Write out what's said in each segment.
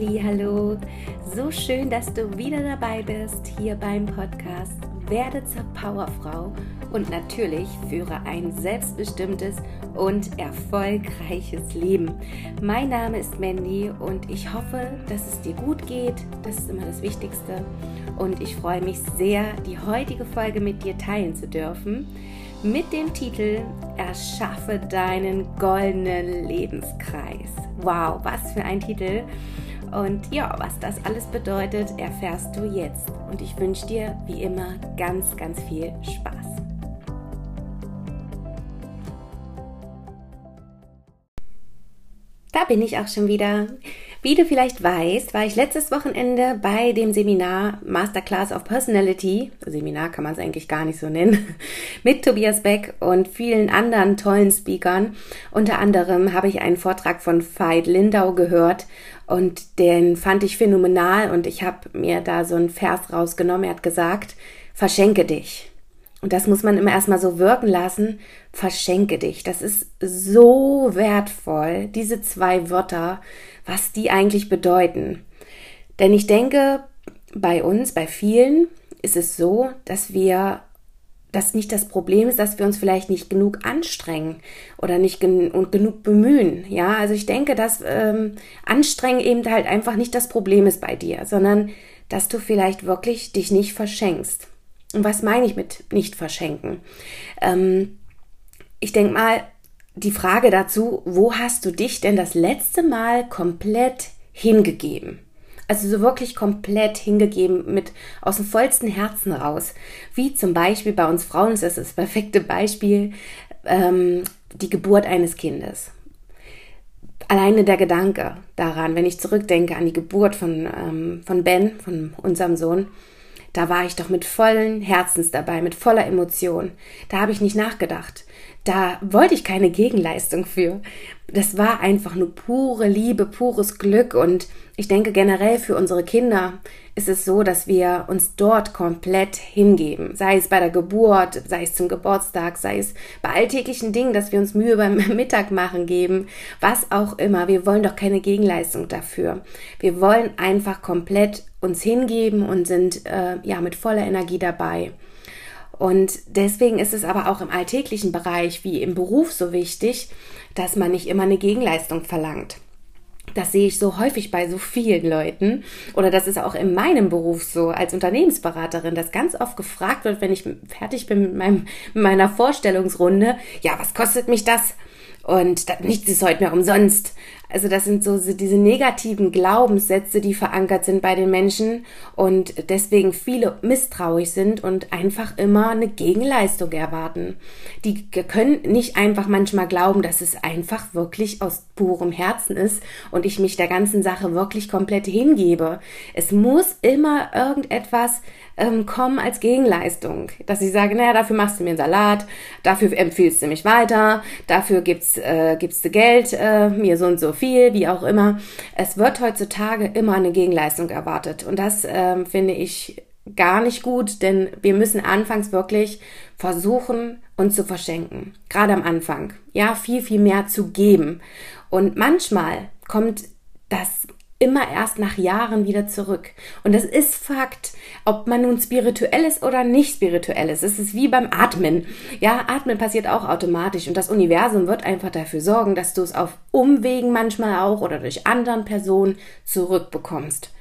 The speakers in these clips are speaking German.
Hallo, so schön, dass du wieder dabei bist hier beim Podcast Werde zur Powerfrau und natürlich führe ein selbstbestimmtes und erfolgreiches Leben. Mein Name ist Mandy und ich hoffe, dass es dir gut geht. Das ist immer das Wichtigste. Und ich freue mich sehr, die heutige Folge mit dir teilen zu dürfen mit dem Titel Erschaffe deinen goldenen Lebenskreis. Wow, was für ein Titel! Und ja, was das alles bedeutet, erfährst du jetzt. Und ich wünsche dir wie immer ganz, ganz viel Spaß. Da bin ich auch schon wieder. Wie du vielleicht weißt, war ich letztes Wochenende bei dem Seminar Masterclass of Personality, Seminar kann man es eigentlich gar nicht so nennen, mit Tobias Beck und vielen anderen tollen Speakern. Unter anderem habe ich einen Vortrag von Veit Lindau gehört und den fand ich phänomenal und ich habe mir da so einen Vers rausgenommen. Er hat gesagt, verschenke dich. Und das muss man immer erstmal so wirken lassen. Verschenke dich. Das ist so wertvoll, diese zwei Wörter, was die eigentlich bedeuten. Denn ich denke, bei uns, bei vielen, ist es so, dass wir dass nicht das Problem ist, dass wir uns vielleicht nicht genug anstrengen oder nicht gen und genug bemühen. Ja, also ich denke, dass ähm, Anstrengen eben halt einfach nicht das Problem ist bei dir, sondern dass du vielleicht wirklich dich nicht verschenkst. Und was meine ich mit nicht verschenken? Ähm, ich denke mal, die Frage dazu, wo hast du dich denn das letzte Mal komplett hingegeben? Also so wirklich komplett hingegeben mit aus dem vollsten Herzen raus. Wie zum Beispiel bei uns Frauen ist das das perfekte Beispiel, ähm, die Geburt eines Kindes. Alleine der Gedanke daran, wenn ich zurückdenke an die Geburt von, ähm, von Ben, von unserem Sohn, da war ich doch mit vollen Herzens dabei, mit voller Emotion. Da habe ich nicht nachgedacht. Da wollte ich keine Gegenleistung für. Das war einfach nur pure Liebe, pures Glück und ich denke generell für unsere Kinder ist es so, dass wir uns dort komplett hingeben. Sei es bei der Geburt, sei es zum Geburtstag, sei es bei alltäglichen Dingen, dass wir uns Mühe beim Mittag machen geben, was auch immer. Wir wollen doch keine Gegenleistung dafür. Wir wollen einfach komplett uns hingeben und sind äh, ja mit voller Energie dabei. Und deswegen ist es aber auch im alltäglichen Bereich wie im Beruf so wichtig, dass man nicht immer eine Gegenleistung verlangt. Das sehe ich so häufig bei so vielen Leuten. Oder das ist auch in meinem Beruf so als Unternehmensberaterin, dass ganz oft gefragt wird, wenn ich fertig bin mit, meinem, mit meiner Vorstellungsrunde, ja, was kostet mich das? Und das, nichts ist heute mehr umsonst. Also das sind so diese negativen Glaubenssätze, die verankert sind bei den Menschen und deswegen viele misstrauisch sind und einfach immer eine Gegenleistung erwarten. Die können nicht einfach manchmal glauben, dass es einfach wirklich aus purem Herzen ist und ich mich der ganzen Sache wirklich komplett hingebe. Es muss immer irgendetwas ähm, kommen als Gegenleistung, dass ich sage, naja, dafür machst du mir einen Salat, dafür empfiehlst du mich weiter, dafür gibst, äh, gibst du Geld, äh, mir so und so viel, wie auch immer. Es wird heutzutage immer eine Gegenleistung erwartet. Und das ähm, finde ich gar nicht gut, denn wir müssen anfangs wirklich versuchen, uns zu verschenken. Gerade am Anfang. Ja, viel, viel mehr zu geben. Und manchmal kommt das immer erst nach Jahren wieder zurück. Und das ist Fakt, ob man nun spirituell ist oder nicht spirituell ist. Es ist wie beim Atmen. Ja, Atmen passiert auch automatisch und das Universum wird einfach dafür sorgen, dass du es auf Umwegen manchmal auch oder durch anderen Personen zurückbekommst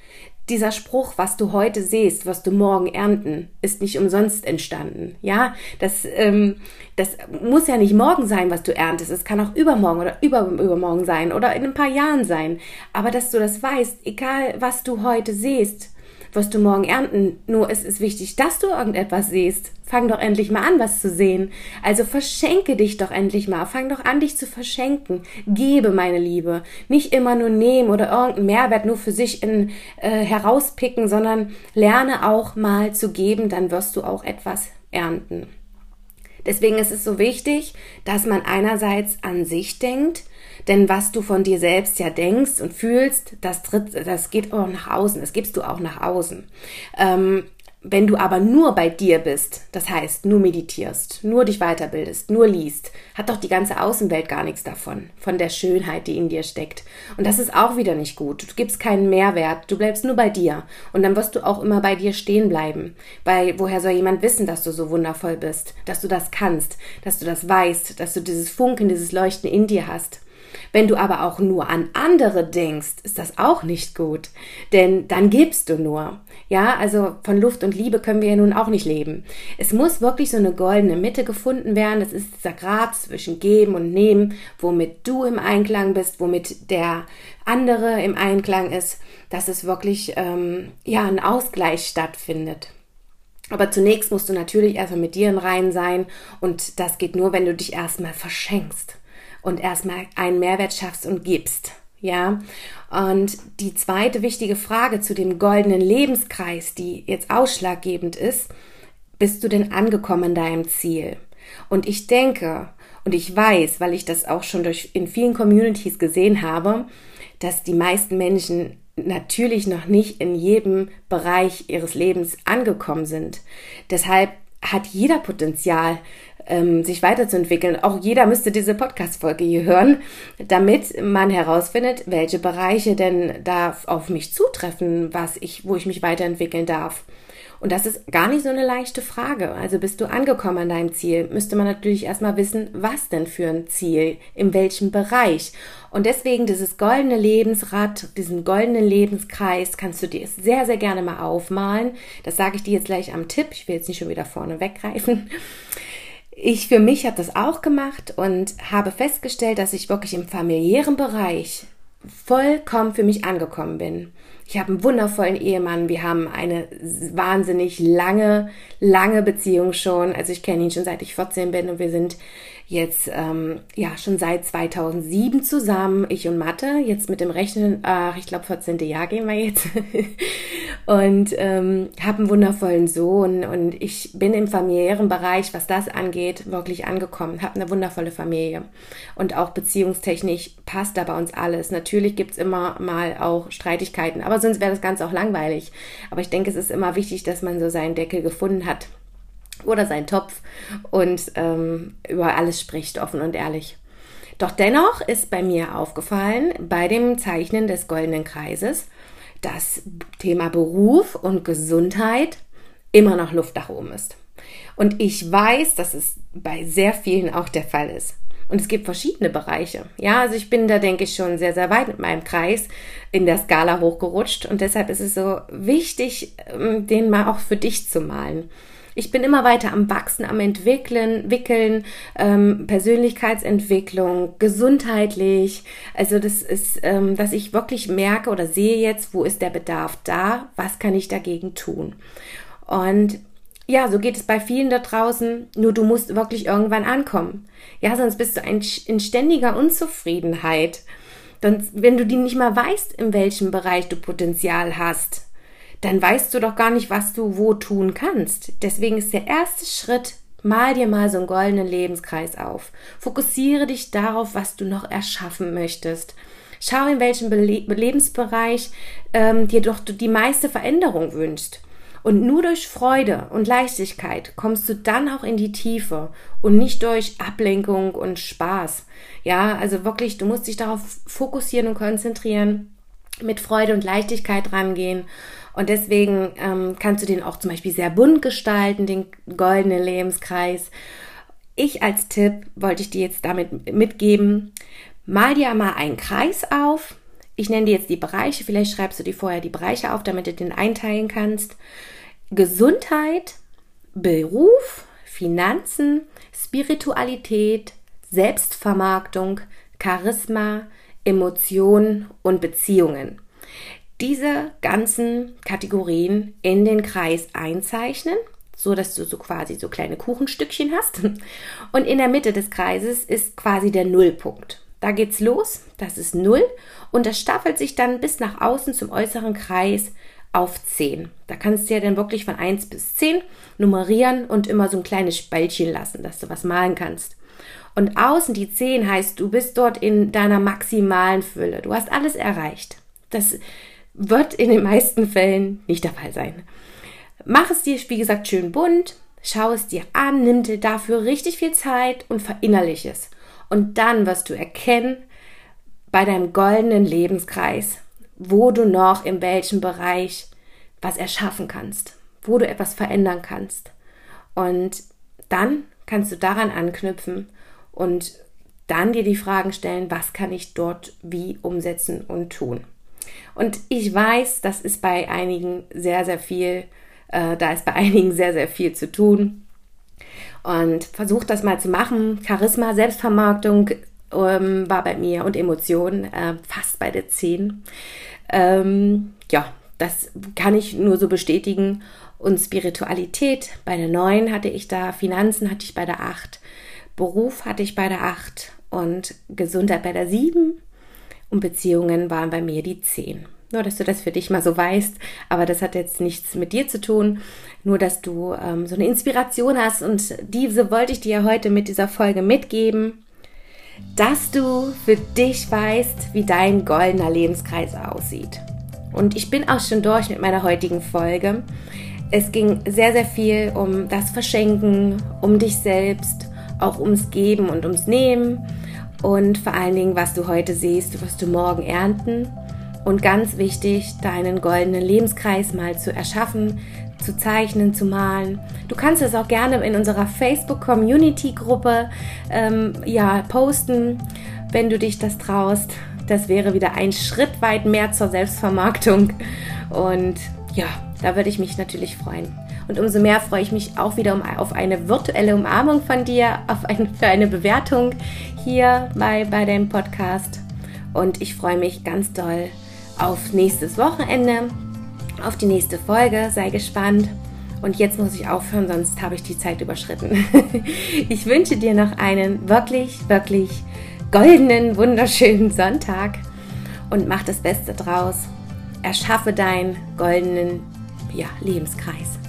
dieser Spruch, was du heute siehst, was du morgen ernten, ist nicht umsonst entstanden. Ja, das, ähm, das muss ja nicht morgen sein, was du erntest. Es kann auch übermorgen oder über, übermorgen sein oder in ein paar Jahren sein. Aber dass du das weißt, egal was du heute siehst, wirst du morgen ernten. Nur es ist wichtig, dass du irgendetwas siehst. Fang doch endlich mal an, was zu sehen. Also verschenke dich doch endlich mal. Fang doch an, dich zu verschenken. Gebe, meine Liebe. Nicht immer nur nehmen oder irgendeinen Mehrwert nur für sich in, äh, herauspicken, sondern lerne auch mal zu geben, dann wirst du auch etwas ernten. Deswegen ist es so wichtig, dass man einerseits an sich denkt, denn was du von dir selbst ja denkst und fühlst, das tritt, das geht auch nach außen, das gibst du auch nach außen. Ähm, Wenn du aber nur bei dir bist, das heißt nur meditierst, nur dich weiterbildest, nur liest, hat doch die ganze Außenwelt gar nichts davon, von der Schönheit, die in dir steckt. Und das ist auch wieder nicht gut. Du gibst keinen Mehrwert, du bleibst nur bei dir. Und dann wirst du auch immer bei dir stehen bleiben. Weil woher soll jemand wissen, dass du so wundervoll bist, dass du das kannst, dass du das weißt, dass du dieses Funken, dieses Leuchten in dir hast? Wenn du aber auch nur an andere denkst, ist das auch nicht gut, denn dann gibst du nur. Ja, also von Luft und Liebe können wir ja nun auch nicht leben. Es muss wirklich so eine goldene Mitte gefunden werden. Das ist dieser Grad zwischen Geben und Nehmen, womit du im Einklang bist, womit der andere im Einklang ist, dass es wirklich ähm, ja ein Ausgleich stattfindet. Aber zunächst musst du natürlich erstmal mit dir in Rein sein und das geht nur, wenn du dich erstmal verschenkst und erstmal einen Mehrwert schaffst und gibst. Ja, und die zweite wichtige Frage zu dem goldenen Lebenskreis, die jetzt ausschlaggebend ist, bist du denn angekommen in deinem Ziel? Und ich denke und ich weiß, weil ich das auch schon durch in vielen Communities gesehen habe, dass die meisten Menschen natürlich noch nicht in jedem Bereich ihres Lebens angekommen sind. Deshalb hat jeder Potenzial, ähm, sich weiterzuentwickeln. Auch jeder müsste diese Podcast-Folge hier hören, damit man herausfindet, welche Bereiche denn da auf mich zutreffen, was ich, wo ich mich weiterentwickeln darf. Und das ist gar nicht so eine leichte Frage. Also bist du angekommen an deinem Ziel, müsste man natürlich erstmal wissen, was denn für ein Ziel, in welchem Bereich. Und deswegen dieses goldene Lebensrad, diesen goldenen Lebenskreis kannst du dir sehr, sehr gerne mal aufmalen. Das sage ich dir jetzt gleich am Tipp. Ich will jetzt nicht schon wieder vorne weggreifen. Ich für mich habe das auch gemacht und habe festgestellt, dass ich wirklich im familiären Bereich vollkommen für mich angekommen bin. Ich habe einen wundervollen Ehemann. Wir haben eine wahnsinnig lange, lange Beziehung schon. Also ich kenne ihn schon seit ich 14 bin und wir sind jetzt ähm, ja schon seit 2007 zusammen, ich und Mathe, jetzt mit dem Rechnen, ach, ich glaube 14. Jahr gehen wir jetzt und ähm, habe einen wundervollen Sohn und ich bin im familiären Bereich, was das angeht, wirklich angekommen, habe eine wundervolle Familie und auch beziehungstechnisch passt da bei uns alles. Natürlich gibt's immer mal auch Streitigkeiten, aber sonst wäre das Ganze auch langweilig. Aber ich denke, es ist immer wichtig, dass man so seinen Deckel gefunden hat oder sein Topf und ähm, über alles spricht, offen und ehrlich. Doch dennoch ist bei mir aufgefallen, bei dem Zeichnen des goldenen Kreises, das Thema Beruf und Gesundheit immer noch Luft nach oben ist. Und ich weiß, dass es bei sehr vielen auch der Fall ist. Und es gibt verschiedene Bereiche. Ja, also ich bin da, denke ich, schon sehr, sehr weit mit meinem Kreis in der Skala hochgerutscht. Und deshalb ist es so wichtig, ähm, den mal auch für dich zu malen ich bin immer weiter am Wachsen, am Entwickeln, wickeln, ähm, Persönlichkeitsentwicklung, gesundheitlich. Also das ist, ähm, dass ich wirklich merke oder sehe jetzt, wo ist der Bedarf da, was kann ich dagegen tun. Und ja, so geht es bei vielen da draußen. Nur du musst wirklich irgendwann ankommen. Ja, sonst bist du ein, in ständiger Unzufriedenheit. Dann, wenn du die nicht mal weißt, in welchem Bereich du Potenzial hast, dann weißt du doch gar nicht, was du wo tun kannst. Deswegen ist der erste Schritt, mal dir mal so einen goldenen Lebenskreis auf. Fokussiere dich darauf, was du noch erschaffen möchtest. Schau, in welchem Be Lebensbereich ähm, dir doch die meiste Veränderung wünschst. Und nur durch Freude und Leichtigkeit kommst du dann auch in die Tiefe und nicht durch Ablenkung und Spaß. Ja, also wirklich, du musst dich darauf fokussieren und konzentrieren, mit Freude und Leichtigkeit rangehen und deswegen ähm, kannst du den auch zum Beispiel sehr bunt gestalten, den goldenen Lebenskreis. Ich als Tipp wollte ich dir jetzt damit mitgeben, mal dir mal einen Kreis auf. Ich nenne dir jetzt die Bereiche, vielleicht schreibst du dir vorher die Bereiche auf, damit du den einteilen kannst. Gesundheit, Beruf, Finanzen, Spiritualität, Selbstvermarktung, Charisma, Emotionen und Beziehungen diese ganzen Kategorien in den Kreis einzeichnen, so dass du so quasi so kleine Kuchenstückchen hast. Und in der Mitte des Kreises ist quasi der Nullpunkt. Da geht's los, das ist Null und das staffelt sich dann bis nach außen zum äußeren Kreis auf 10. Da kannst du ja dann wirklich von 1 bis 10 nummerieren und immer so ein kleines Spaltchen lassen, dass du was malen kannst. Und außen die 10 heißt, du bist dort in deiner maximalen Fülle. Du hast alles erreicht. Das wird in den meisten Fällen nicht der Fall sein. mach es dir, wie gesagt, schön bunt, schau es dir an, nimm dir dafür richtig viel Zeit und verinnerliche es. Und dann wirst du erkennen, bei deinem goldenen Lebenskreis, wo du noch in welchem Bereich was erschaffen kannst, wo du etwas verändern kannst. Und dann kannst du daran anknüpfen und dann dir die Fragen stellen, was kann ich dort wie umsetzen und tun. Und ich weiß, das ist bei einigen sehr, sehr viel, äh, da ist bei einigen sehr, sehr viel zu tun. Und versucht das mal zu machen. Charisma, Selbstvermarktung ähm, war bei mir und Emotionen äh, fast bei der 10. Ähm, ja, das kann ich nur so bestätigen. Und Spiritualität bei der 9 hatte ich da, Finanzen hatte ich bei der 8, Beruf hatte ich bei der 8 und Gesundheit bei der 7 und Beziehungen waren bei mir die 10. Nur, dass du das für dich mal so weißt, aber das hat jetzt nichts mit dir zu tun, nur, dass du ähm, so eine Inspiration hast und diese wollte ich dir heute mit dieser Folge mitgeben, dass du für dich weißt, wie dein goldener Lebenskreis aussieht. Und ich bin auch schon durch mit meiner heutigen Folge. Es ging sehr, sehr viel um das Verschenken, um dich selbst, auch ums Geben und ums Nehmen und vor allen Dingen, was du heute siehst, wirst du morgen ernten. Und ganz wichtig, deinen goldenen Lebenskreis mal zu erschaffen, zu zeichnen, zu malen. Du kannst es auch gerne in unserer Facebook-Community-Gruppe ähm, ja, posten, wenn du dich das traust. Das wäre wieder ein Schritt weit mehr zur Selbstvermarktung. Und ja, da würde ich mich natürlich freuen. Und umso mehr freue ich mich auch wieder um, auf eine virtuelle Umarmung von dir, auf ein, für eine Bewertung hier bei, bei dem Podcast. Und ich freue mich ganz doll auf nächstes Wochenende, auf die nächste Folge. Sei gespannt. Und jetzt muss ich aufhören, sonst habe ich die Zeit überschritten. ich wünsche dir noch einen wirklich, wirklich goldenen, wunderschönen Sonntag und mach das Beste draus. Erschaffe deinen goldenen ja, Lebenskreis.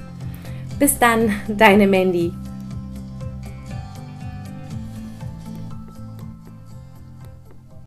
Bis dann, deine Mandy.